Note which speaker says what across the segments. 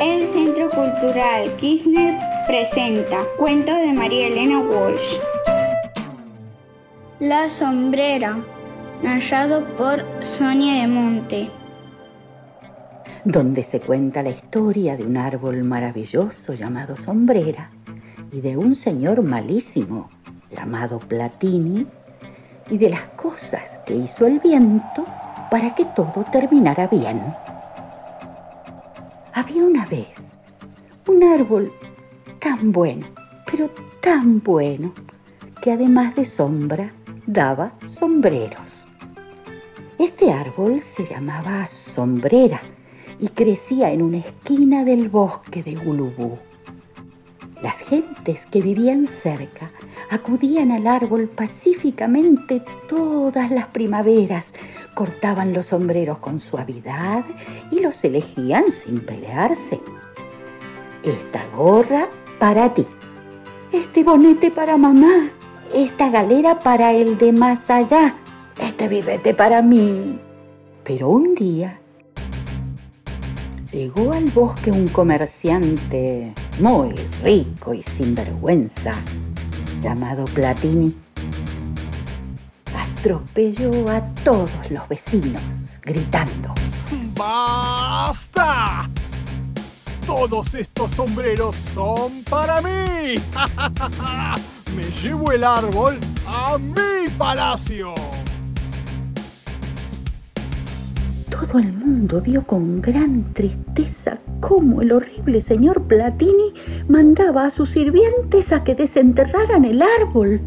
Speaker 1: El Centro Cultural Kirchner presenta Cuento de María Elena Walsh. La sombrera, narrado por Sonia de Monte.
Speaker 2: Donde se cuenta la historia de un árbol maravilloso llamado sombrera y de un señor malísimo llamado Platini y de las cosas que hizo el viento para que todo terminara bien. Había una vez un árbol tan bueno, pero tan bueno, que además de sombra daba sombreros. Este árbol se llamaba sombrera y crecía en una esquina del bosque de Gulubú. Las gentes que vivían cerca acudían al árbol pacíficamente todas las primaveras, cortaban los sombreros con suavidad y los elegían sin pelearse. Esta gorra para ti, este bonete para mamá, esta galera para el de más allá, este birrete para mí. Pero un día llegó al bosque un comerciante muy rico y sinvergüenza, llamado Platini. Atropelló a todos los vecinos, gritando.
Speaker 3: ¡Basta! Todos estos sombreros son para mí. Me llevo el árbol a mi palacio.
Speaker 2: Todo el mundo vio con gran tristeza cómo el horrible señor Platini mandaba a sus sirvientes a que desenterraran el árbol.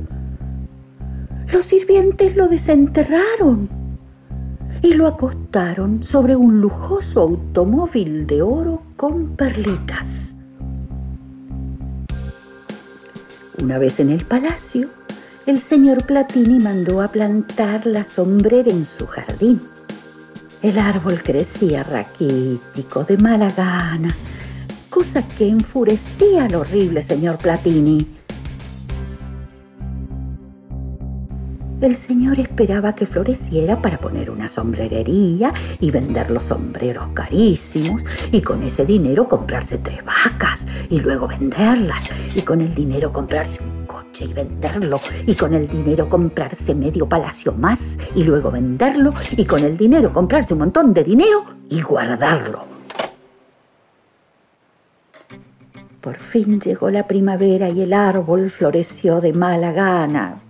Speaker 2: Los sirvientes lo desenterraron y lo acostaron sobre un lujoso automóvil de oro con perlitas. Una vez en el palacio, el señor Platini mandó a plantar la sombrera en su jardín. El árbol crecía raquítico, de mala gana, cosa que enfurecía al horrible señor Platini. El señor esperaba que floreciera para poner una sombrerería y vender los sombreros carísimos y con ese dinero comprarse tres vacas y luego venderlas y con el dinero comprarse un y venderlo y con el dinero comprarse medio palacio más y luego venderlo y con el dinero comprarse un montón de dinero y guardarlo. Por fin llegó la primavera y el árbol floreció de mala gana,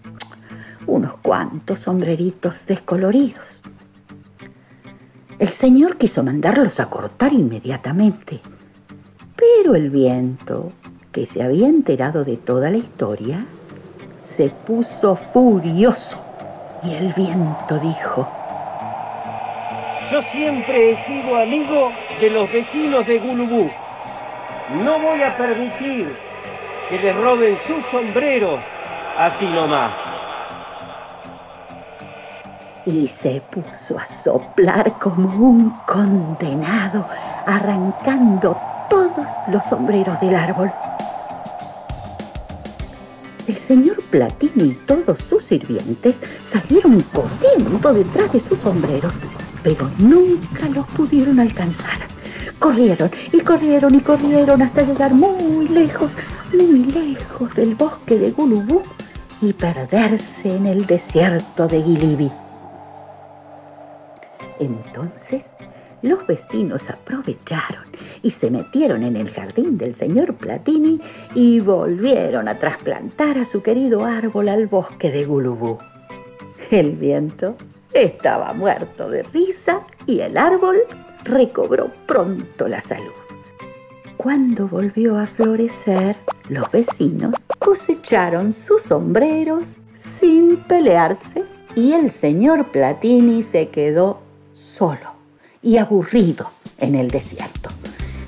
Speaker 2: unos cuantos sombreritos descoloridos. El señor quiso mandarlos a cortar inmediatamente, pero el viento, que se había enterado de toda la historia, se puso furioso y el viento dijo,
Speaker 4: Yo siempre he sido amigo de los vecinos de Gulubú. No voy a permitir que les roben sus sombreros así nomás
Speaker 2: y se puso a soplar como un condenado, arrancando todos los sombreros del árbol. El señor Platini y todos sus sirvientes salieron corriendo detrás de sus sombreros, pero nunca los pudieron alcanzar. Corrieron y corrieron y corrieron hasta llegar muy lejos, muy lejos del bosque de Gulubú y perderse en el desierto de Gilibi. Entonces los vecinos aprovecharon y se metieron en el jardín del señor Platini y volvieron a trasplantar a su querido árbol al bosque de Gulubú. El viento estaba muerto de risa y el árbol recobró pronto la salud. Cuando volvió a florecer, los vecinos cosecharon sus sombreros sin pelearse y el señor Platini se quedó solo y aburrido en el desierto,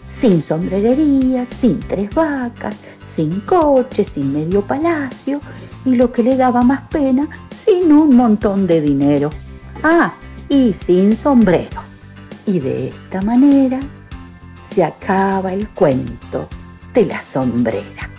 Speaker 2: sin sombrerería, sin tres vacas, sin coche, sin medio palacio y lo que le daba más pena, sin un montón de dinero. Ah, y sin sombrero. Y de esta manera se acaba el cuento de la sombrera.